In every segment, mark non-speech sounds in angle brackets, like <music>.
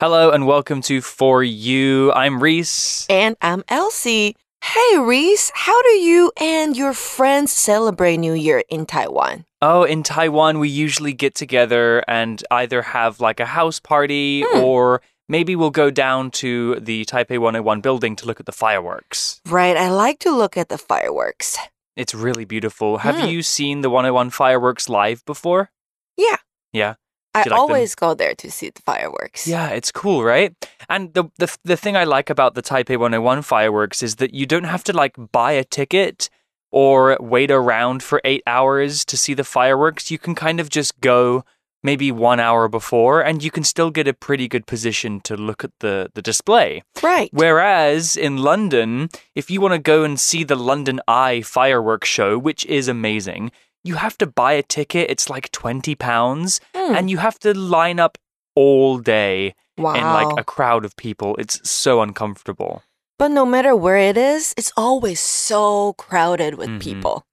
Hello and welcome to For You. I'm Reese. And I'm Elsie. Hey, Reese, how do you and your friends celebrate New Year in Taiwan? Oh, in Taiwan, we usually get together and either have like a house party Hmm. or maybe we'll go down to the Taipei 101 building to look at the fireworks. Right, I like to look at the fireworks. It's really beautiful. Have Hmm. you seen the 101 fireworks live before? Yeah. Yeah. I like them? always go there to see the fireworks. Yeah, it's cool, right? And the, the the thing I like about the Taipei 101 fireworks is that you don't have to like buy a ticket or wait around for 8 hours to see the fireworks. You can kind of just go maybe 1 hour before and you can still get a pretty good position to look at the the display. Right. Whereas in London, if you want to go and see the London Eye fireworks show, which is amazing, you have to buy a ticket. It's like 20 pounds Hmm. and you have to line up all day wow. in like a crowd of people. It's so uncomfortable. but no matter where it is, it's always so crowded with Mhm. people.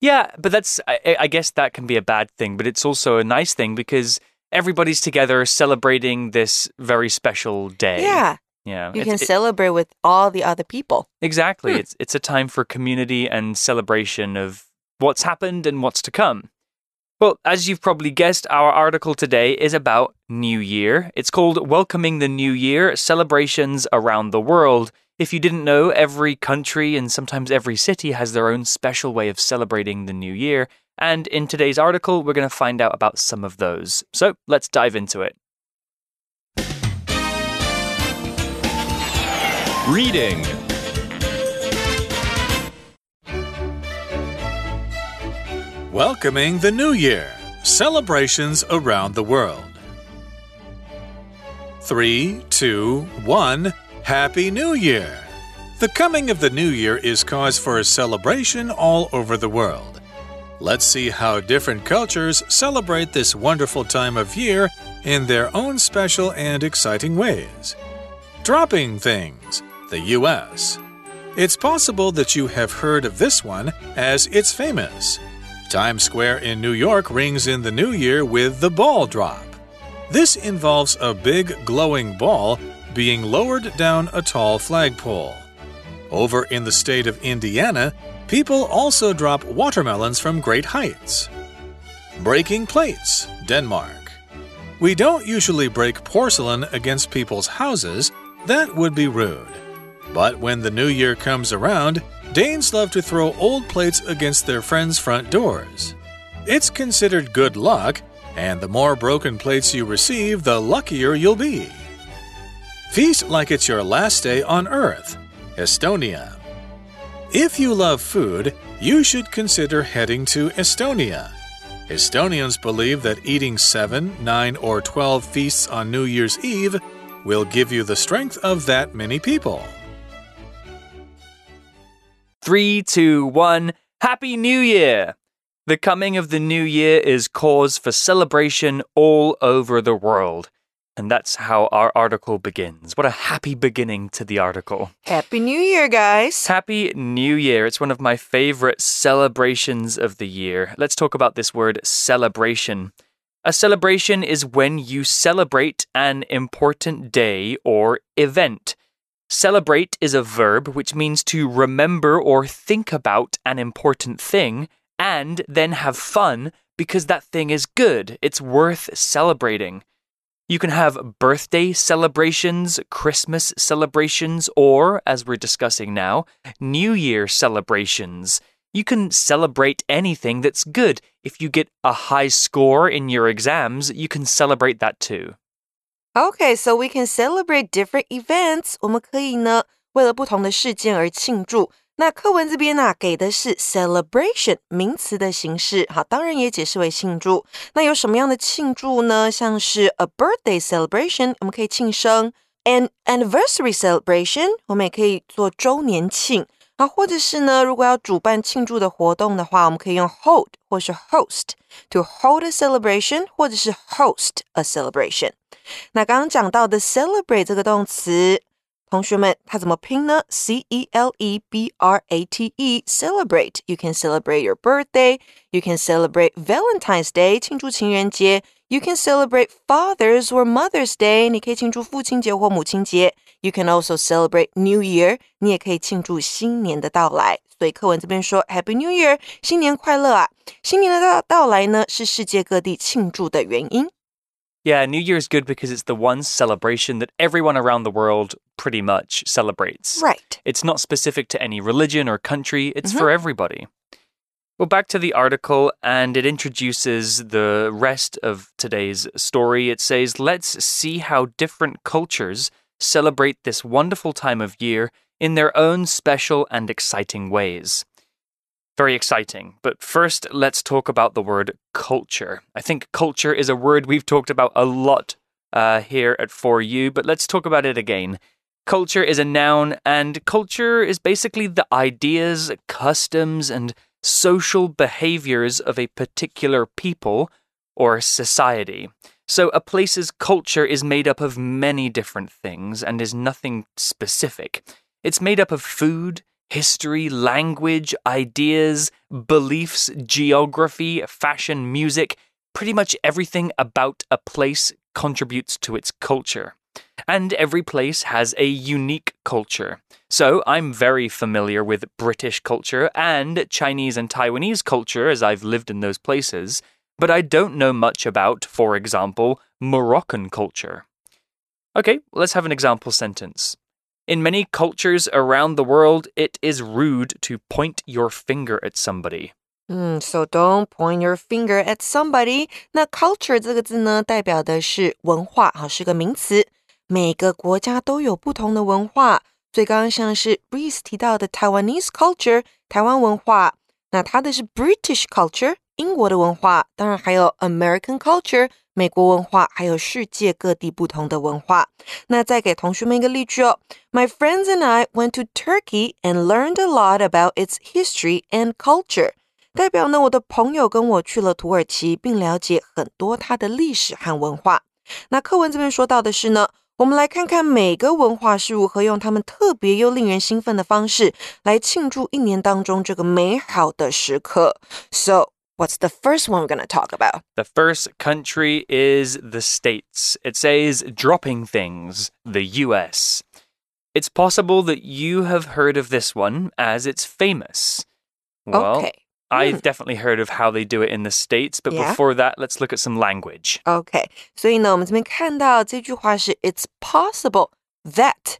Yeah, but that's, I, I guess that can be a bad thing, but it's also a nice thing because everybody's together celebrating this very special day. Yeah, Yeah. you can it- celebrate with all the other people. exactly. Hmm. It's, it's a time for community and celebration of what's happened and what's to come. Well, as you've probably guessed, our article today is about New Year. It's called Welcoming the New Year Celebrations Around the World. If you didn't know, every country and sometimes every city has their own special way of celebrating the New Year. And in today's article, we're going to find out about some of those. So let's dive into it. Reading. Welcoming the New Year. Celebrations around the world. Three, two, one. Happy New Year! The coming of the New Year is cause for a celebration all over the world. Let's see how different cultures celebrate this wonderful time of year in their own special and exciting ways. Dropping things, the U.S. It's possible that you have heard of this one as it's famous. Times Square in New York rings in the new year with the ball drop. This involves a big glowing ball being lowered down a tall flagpole. Over in the state of Indiana, people also drop watermelons from great heights. Breaking plates, Denmark. We don't usually break porcelain against people's houses, that would be rude. But when the new year comes around, Danes love to throw old plates against their friends' front doors. It's considered good luck, and the more broken plates you receive, the luckier you'll be. Feast like it's your last day on Earth, Estonia. If you love food, you should consider heading to Estonia. Estonians believe that eating 7, 9, or 12 feasts on New Year's Eve will give you the strength of that many people. Three, two, one. Happy New Year! The coming of the new year is cause for celebration all over the world. And that's how our article begins. What a happy beginning to the article. Happy New Year, guys. Happy New Year. It's one of my favorite celebrations of the year. Let's talk about this word celebration. A celebration is when you celebrate an important day or event. Celebrate is a verb which means to remember or think about an important thing and then have fun because that thing is good. It's worth celebrating. You can have birthday celebrations, Christmas celebrations, or, as we're discussing now, New Year celebrations. You can celebrate anything that's good. If you get a high score in your exams, you can celebrate that too. Okay, so we can celebrate different events. 我们可以呢，为了不同的事件而庆祝。那课文这边呢、给的是 celebration 名词的形式，好，当然也解释为庆祝。那有什么样的庆祝呢？像是 a birthday celebration，我们可以庆生；an anniversary celebration，我们也可以做周年庆。 啊，或者是呢，如果要主办庆祝的活动的话，我们可以用 hold 或是 host to hold a celebration，或者是 host a celebration。那刚刚讲到的 celebrate 这个动词，同学们它怎么拼呢？C E L E B R A T E celebrate. You can celebrate your birthday. You can celebrate Valentine's Day 庆祝情人节。 You can celebrate Father's or Mother's Day，你可以庆祝父亲节或母亲节。You can also celebrate New Year，你也可以庆祝新年的到来。所以课文这边说 Happy New Year，新年快乐啊！新年的到到来呢，是世界各地庆祝的原因。Yeah, New Year is good because it's the one celebration that everyone around the world pretty much celebrates. Right. It's not specific to any religion or country, it's Mm-hmm. for everybody. Well, back to the article, and it introduces the rest of today's story. It says, Let's see how different cultures celebrate this wonderful time of year in their own special and exciting ways. Very exciting. But first, let's talk about the word culture. I think culture is a word we've talked about a lot uh, here at 4U, but let's talk about it again. Culture is a noun, and culture is basically the ideas, customs, and social behaviors of a particular people or society. So, a place's culture is made up of many different things and is nothing specific. It's made up of food, history, language, ideas, beliefs, geography, fashion, music. Pretty much everything about a place contributes to its culture And every place has a unique culture. So I'm very familiar with British culture and Chinese and Taiwanese culture as I've lived in those places, but I don't know much about, for example, Moroccan culture. Okay, let's have an example sentence. In many cultures around the world, it is rude to point your finger at somebody. 嗯，So don't point your finger at somebody。那 culture 这个字呢，代表的是文化，哈，是个名词。 每个国家都有不同的文化。所以刚刚像是 Breeze 提到的 Taiwanese culture，台湾文化，那它的是 British culture，英国的文化，当然还有 American culture，美国文化，还有世界各地不同的文化。那再给同学们一个例句哦，My friends and I went to Turkey and learned a lot about its history and culture。代表呢，我的朋友跟我去了土耳其，并了解很多它的历史和文化。那课文这边说到的是呢，我们来看看每个文化是如何用他们特别又令人兴奋的方式来庆祝一年当中这个美好的时刻。So what's the first one we're going to talk about? The first country is the States. It says dropping things, the US. It's possible that you have heard of this one as it's famous. Well, okay. I've definitely heard of how they do it in the States, but Yeah. before that, let's look at some language. OK，所以呢，我们这边看到这句话是 "It's possible that"。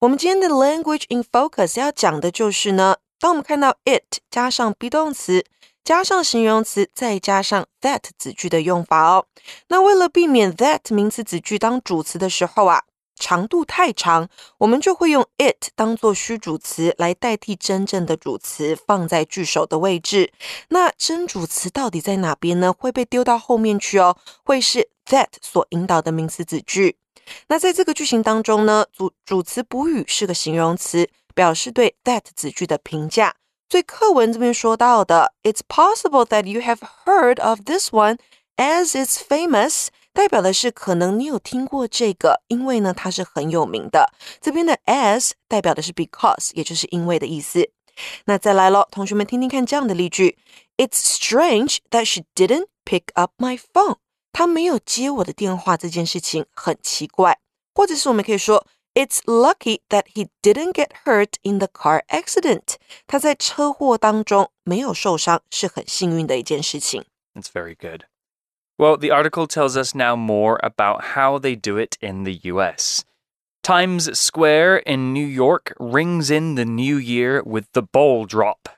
我们今天的 language in focus 要讲的就是呢，当我们看到 it 加上 be 动词，加上形容词，再加上 that 子句的用法哦。那为了避免 that 名词子句当主词的时候啊， 长度太长，我们就会用 it 当做虚主词来代替真正的主词，放在句首的位置。那真主词到底在哪边呢？会被丢到后面去哦，会是 that 所引导的名词子句。那在这个句型当中呢，主主词补语是个形容词，表示对 that 子句的评价。所以课文这边说到的，It's possible that you have heard of this one as it's famous，代表的是可能你有听过这个，因为呢它是很有名的。这边的 as 代表的是 because，也就是因为的意思。那再来咯，同学们听听看这样的例句：It's strange that she didn't pick up my phone。她没有接我的电话这件事情很奇怪。或者是我们可以说，It's lucky that he didn't get hurt in the car accident。他在车祸当中没有受伤，是很幸运的一件事情。 That's very good. Well, the article tells us now more about how they do it in the US. Times Square in New York rings in the new year with the ball drop.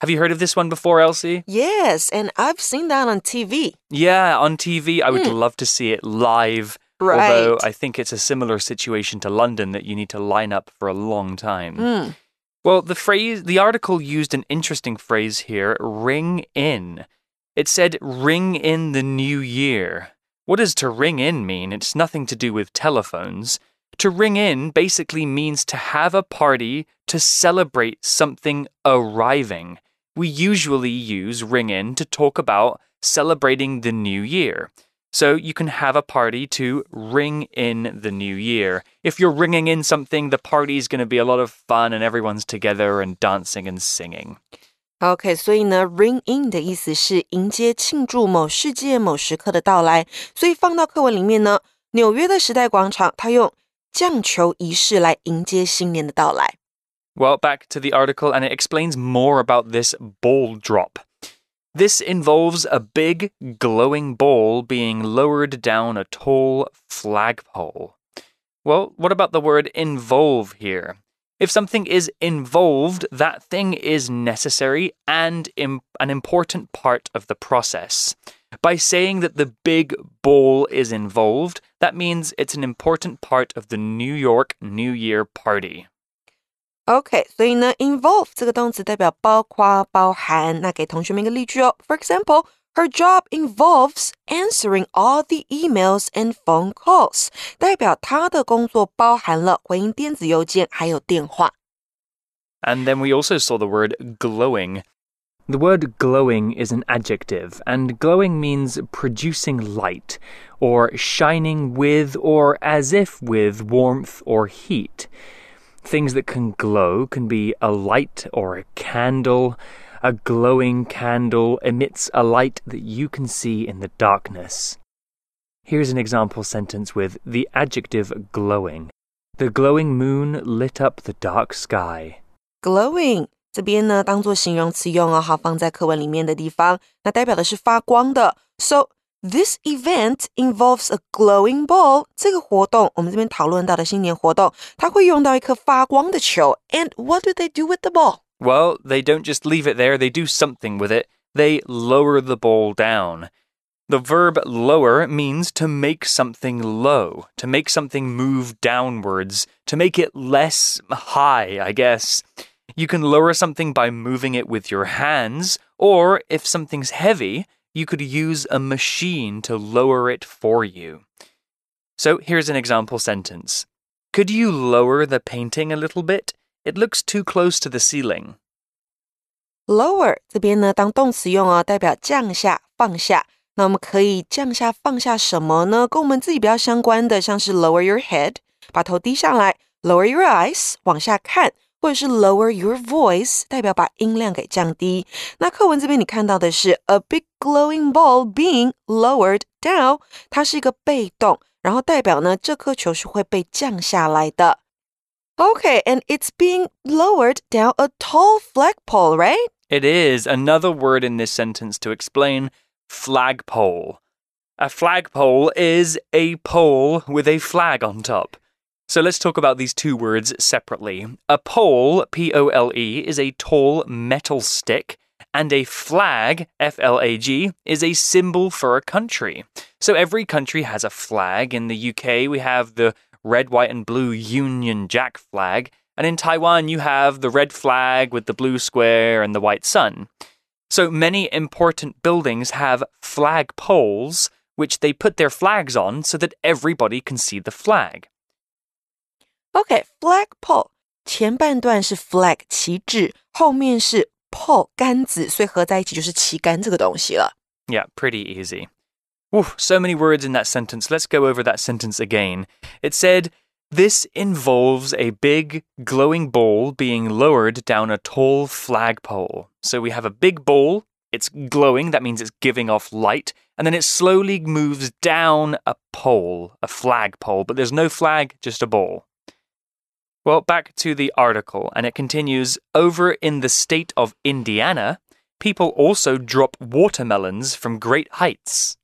Have you heard of this one before, Elsie? Yes, and I've seen that on TV. Yeah, on TV. I would love to see it live. Right. Although I think it's a similar situation to London that you need to line up for a long time. Mm. Well, the phrase, the article used an interesting phrase here ring in. It said ring in the new year. What does to ring in mean? It's nothing to do with telephones. To ring in basically means to have a party to celebrate something arriving. We usually use ring in to talk about celebrating the new year. So you can have a party to ring in the new year. If you're ringing in something, the party's going to be a lot of fun and everyone's together and dancing and singing. OK，所以呢，ring in 的意思是迎接、庆祝某事件、某时刻的到来。所以放到课文里面呢，纽约的时代广场，它用降球仪式来迎接新年的到来。Well, back to the article, and it explains more about this ball drop. This involves a big, glowing ball being lowered down a tall flagpole. Well, what about the word involve here? If something is involved, that thing is necessary and Im an important part of the process. By saying that the big ball is involved, that means it's an important part of the New York New Year party. OK，所以呢，involve 这个动词代表包括、包含。那给同学们一个例句哦。For example, her job involves answering all the emails and phone calls。代表她的工作包含了回应电子邮件还有电话。And then we also saw the word glowing. The word glowing is an adjective, and glowing means producing light, or shining with, or as if with warmth or heat. Things that can glow can be a light or a candle. A glowing candle emits a light that you can see in the darkness. Here's an example sentence with the adjective glowing. The glowing moon lit up the dark sky. Glowing 这边呢，当做形容词用哦，好放在课文里面的地方，那代表的是发光的。So This event involves a glowing ball。这个活动，我们这边讨论到的新年活动，它会用到一颗发光的球。And what do they do with the ball? Well, they don't just leave it there, they do something with it. They lower the ball down. The verb lower means to make something low, to make something move downwards, to make it less high, I guess. You can lower something by moving it with your hands, or if something's heavy, you could use a machine to lower it for you. So here's an example sentence Could you lower the painting a little bit? It looks too close to the ceiling. Lower 这边呢当动词用哦，代表降下、放下。那我们可以降下、放下什么呢？跟我们自己比较相关的，像是 lower your head，把头低下来；lower your eyes，往下看。或者是 lower your voice，代表把音量给降低。那课文这边你看到的是 a big glowing ball being lowered down，它是一个被动，然后代表呢这颗球是会被降下来的。 Okay, and it's being lowered down a tall flagpole, right? It is another word in this sentence to explain flagpole. A flagpole is a pole with a flag on top. So let's talk about these two words separately. A pole, P O L E, is a tall metal stick, and a flag, F L A G, is a symbol for a country. So every country has a flag. In the UK, we have the red, white, and blue Union Jack flag. And in Taiwan, you have the red flag with the blue square and the white sun. So many important buildings have flag poles, which they put their flags on so that everybody can see the flag. OK，flag pole 前半段是 flag 旗帜，后面是 pole 杆子，所以合在一起就是旗杆这个东西了。Yeah, pretty easy. Oof, so many words in that sentence. Let's go over that sentence again. It said, This involves a big, glowing ball being lowered down a tall flagpole. So we have a big ball, it's glowing, that means it's giving off light, and then it slowly moves down a pole, a flagpole, but there's no flag, just a ball. Well, back to the article, and it continues Over in the state of Indiana, people also drop watermelons from great heights.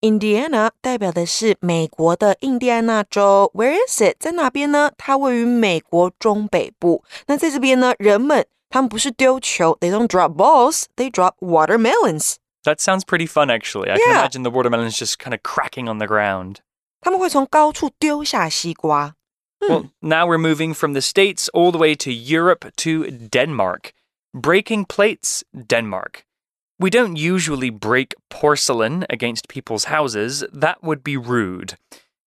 Indiana 代表的是美国的印第安纳州。Where is it？在哪边呢？它位于美国中北部。那在这边呢，人们他们不是丢球，they don't drop balls，they drop watermelons。That sounds pretty fun, actually. I yeah. can imagine the watermelons just kind of cracking on the ground. 他们会从高处丢下西瓜。well, hmm. now we're moving from the States all the way to Europe to Denmark. Breaking plates, Denmark. We don't usually break porcelain against people's houses. That would be rude.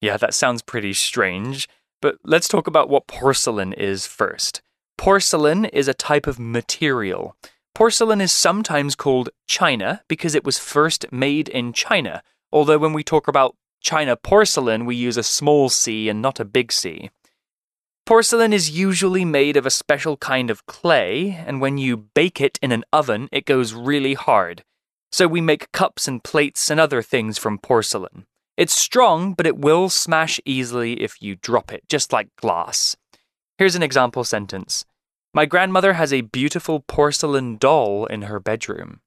Yeah, that sounds pretty strange. But let's talk about what porcelain is first. Porcelain is a type of material. Porcelain is sometimes called china because it was first made in China, although when we talk about China porcelain, we use a small c and not a big C. Porcelain is usually made of a special kind of clay, and when you bake it in an oven, it goes really hard. So we make cups and plates and other things from porcelain. It's strong, but it will smash easily if you drop it, just like glass. Here's an example sentence My grandmother has a beautiful porcelain doll in her bedroom.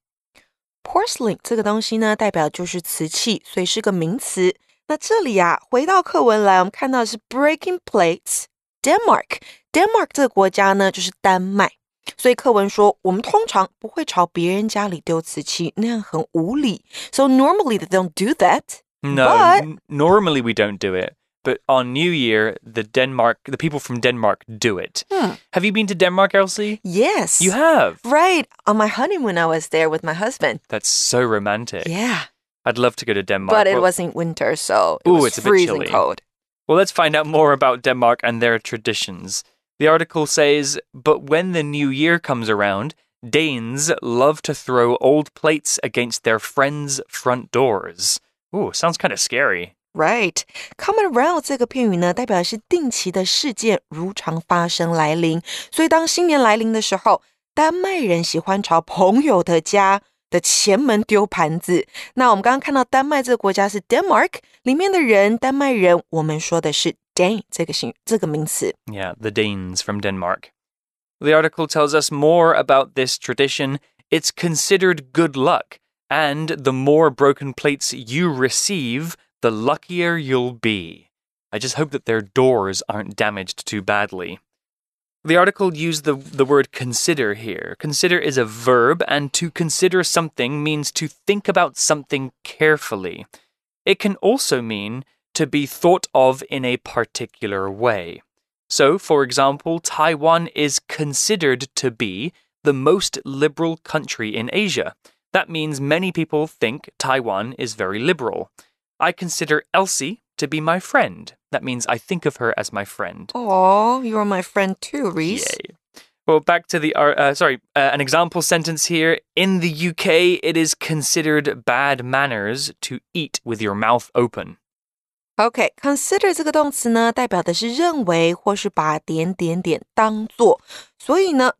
Porcelain 这个东西呢，代表就是瓷器，所以是个名词。那这里啊，回到课文来，我们看到的是 breaking plates。 Denmark Denmark 这个国家呢，就是丹麦。所以课文说，我们通常不会朝别人家里丢瓷器，那样很无理。So normally they don't do that. No, But- n- normally we don't do it. But on New Year, the Denmark, the people from Denmark do it. Hmm. Have you been to Denmark, Elsie? Yes. You have. Right. On my honeymoon, I was there with my husband. That's so romantic. Yeah. I'd love to go to Denmark. But it Well- wasn't winter, so it Ooh, was it's a bit freezing chilly. cold. Well, let's find out more about Denmark and their traditions. The article says, But when the new year comes around, Danes love to throw old plates against their friends' front doors. Ooh, sounds kind of scary. Right. Come around 这个片语呢，代表的是定期的事件如常发生来临。所以当新年来临的时候，丹麦人喜欢朝朋友的家 的前门丢盘子。那我们刚刚看到丹麦这个国家是 Denmark，里面的人，丹麦人，我们说的是 Dane 这个形这个名词。 Yeah, the Danes from Denmark. The article tells us more about this tradition. It's considered good luck, and the more broken plates you receive, the luckier you'll be. I just hope that their doors aren't damaged too badly. The article used the, the word consider here. Consider is a verb, and to consider something means to think about something carefully. It can also mean to be thought of in a particular way. So, for example, Taiwan is considered to be the most liberal country in Asia. That means many people think Taiwan is very liberal. I consider Elsie to be my friend. That means I think of her as my friend. Oh, you're my friend too, Reese. Yay. Well, back to the uh, uh, sorry, uh, an example sentence here. In the UK, it is considered bad manners to eat with your mouth open. OK，consider、这个动词呢，代表的是认为或是把点点点当做，所以呢，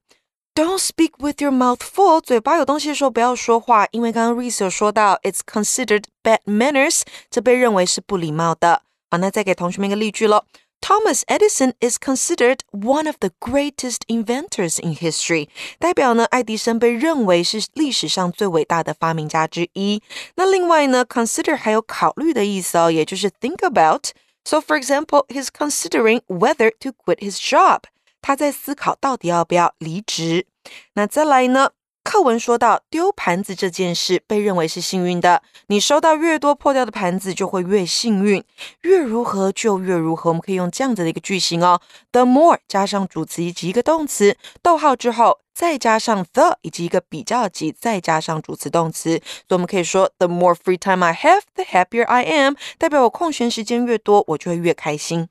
Don't speak with your mouth full，嘴巴有东西的时候不要说话，因为刚刚 Reese 有说到，it's considered bad manners，这被认为是不礼貌的。 好，那再给同学们一个例句喽。Thomas Edison is considered one of the greatest inventors in history。代表呢，爱迪生被认为是历史上最伟大的发明家之一。那另外呢，consider 还有考虑的意思哦，也就是 think about。So for example, he's considering whether to quit his job。他在思考到底要不要离职。那再来呢？ 课文说到丢盘子这件事被认为是幸运的，你收到越多破掉的盘子就会越幸运，越如何就越如何。我们可以用这样子的一个句型哦：the more 加上主词以及一个动词，逗号之后再加上 the 以及一个比较级，再加上主词动词。所以我们可以说：the more free time I have, the happier I am。代表我空闲时间越多，我就会越开心。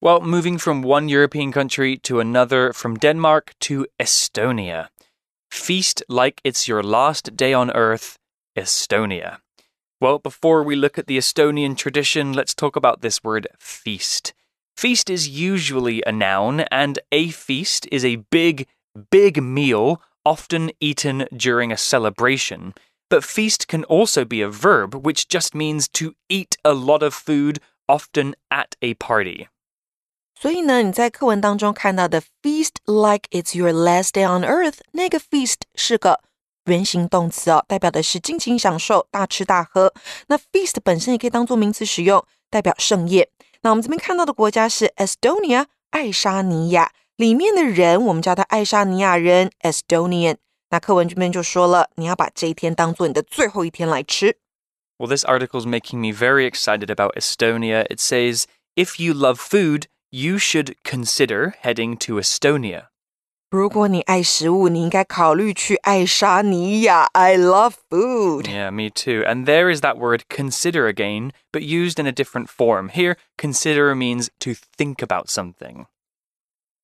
Well, moving from one European country to another, from Denmark to Estonia. Feast like it's your last day on earth, Estonia. Well, before we look at the Estonian tradition, let's talk about this word feast. Feast is usually a noun, and a feast is a big, big meal often eaten during a celebration. But feast can also be a verb, which just means to eat a lot of food, often at a party. 所以呢，你在课文当中看到的 feast like it's your last day on earth，那个 feast 是个原形动词哦，代表的是尽情享受、大吃大喝。那 feast 本身也可以当做名词使用，代表盛宴。那我们这边看到的国家是 Estonia，爱沙尼亚，里面的人我们叫他爱沙尼亚人 Estonian。那课文这边就说了，你要把这一天当做你的最后一天来吃。 Well, this article is making me very excited about Estonia. It says, if you love food, you should consider heading to Estonia. 如果你爱食物，你应该考虑去爱沙尼亚。I love food。 Yeah, me too. And there is that word consider again, but used in a different form. Here, consider means to think about something.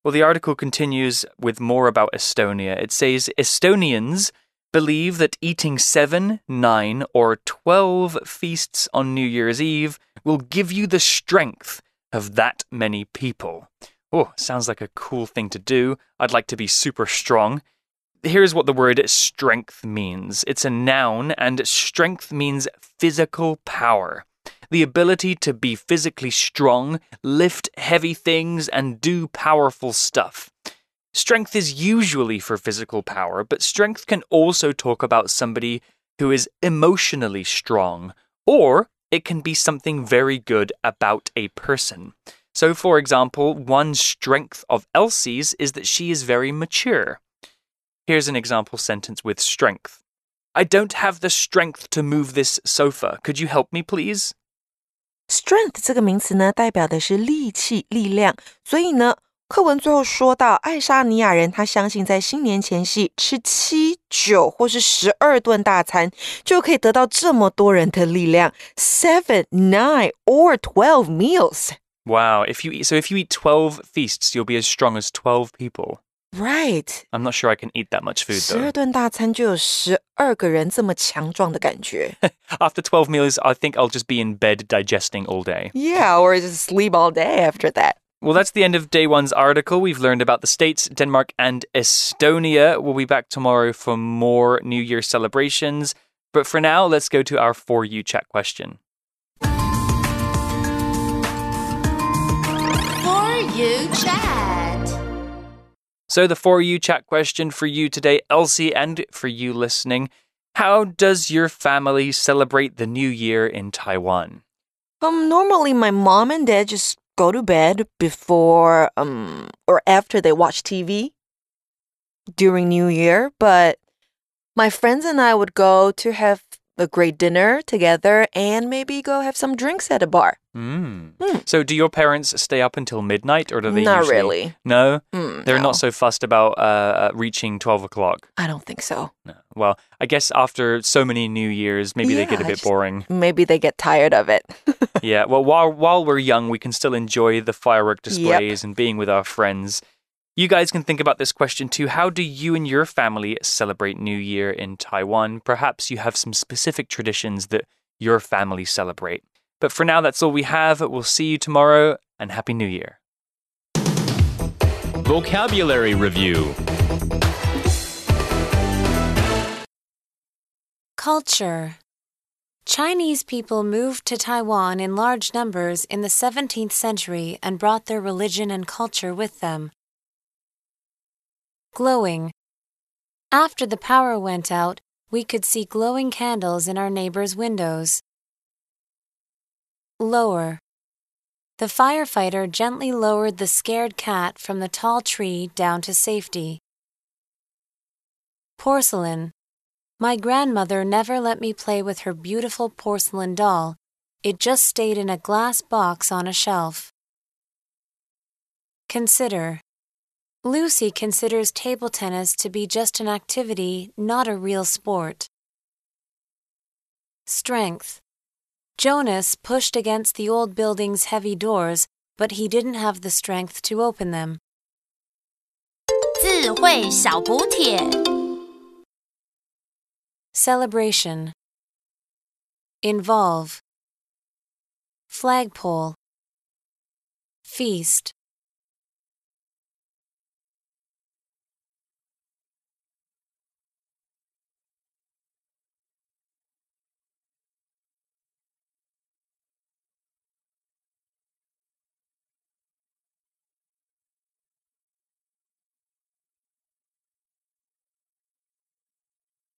Well, the article continues with more about Estonia. It says Estonians believe that eating seven, nine, or twelve feasts on New Year's Eve will give you the strength of that many people. Oh, sounds like a cool thing to do. I'd like to be super strong. Here's what the word strength means it's a noun, and strength means physical power. The ability to be physically strong, lift heavy things, and do powerful stuff. Strength is usually for physical power, but strength can also talk about somebody who is emotionally strong, or it can be something very good about a person. So, for example, one strength of Elsie's is that she is very mature. Here's an example sentence with strength. I don't have the strength to move this sofa. Could you help me, please? Strength 这个名词呢，代表的是力气、力量。所以呢， 课文最后说到，爱沙尼亚人他相信在新年前夕吃七、九或是十二顿大餐，就可以得到这么多人的力量。Seven, nine, or twelve meals. Wow, if you eat so if you eat 12 feasts, you'll be as strong as 12 people. Right. I'm not sure I can eat that much food 十二 <laughs> though. 顿大餐就有十二个人这么强壮的感觉。 After 12 meals, I think I'll just be in bed digesting all day. yeah, or just sleep all day after that. Well, that's the end of day one's article. We've learned about the States, Denmark, and Estonia. We'll be back tomorrow for more New Year celebrations. But for now, let's go to our For You chat question. For you chat. So, the For You chat question for you today, Elsie, and for you listening How does your family celebrate the New Year in Taiwan? Um, normally my mom and dad just go to bed before um or after they watch TV during New Year, but my friends and I would go to have a great dinner together and maybe go have some drinks at a bar. Mm. Hmm. So, do your parents stay up until midnight, or do they? Not usually- really. No, Mm, they're no, not so fussed about uh, uh, reaching twelve o'clock. I don't think so. No. Well, I guess after so many New Years, maybe they get a bit just- boring. Maybe they get tired of it. <laughs> yeah. Well, while while we're young, we can still enjoy the firework displays and being with our friends. You guys can think about this question too. How do you and your family celebrate New Year in Taiwan? Perhaps you have some specific traditions that your family celebrate. But for now, that's all we have. We'll see you tomorrow and Happy New Year. Vocabulary Review Culture. Chinese people moved to Taiwan in large numbers in the 17th century and brought their religion and culture with them. Glowing. After the power went out, we could see glowing candles in our neighbors' windows. Lower. The firefighter gently lowered the scared cat from the tall tree down to safety. Porcelain. My grandmother never let me play with her beautiful porcelain doll. It just stayed in a glass box on a shelf. Consider. Lucy considers table tennis to be just an activity, not a real sport. Strength. Jonas pushed against the old building's heavy doors, but he didn't have the strength to open them. 智慧小补帖。 Celebration. Involve. Flagpole. Feast.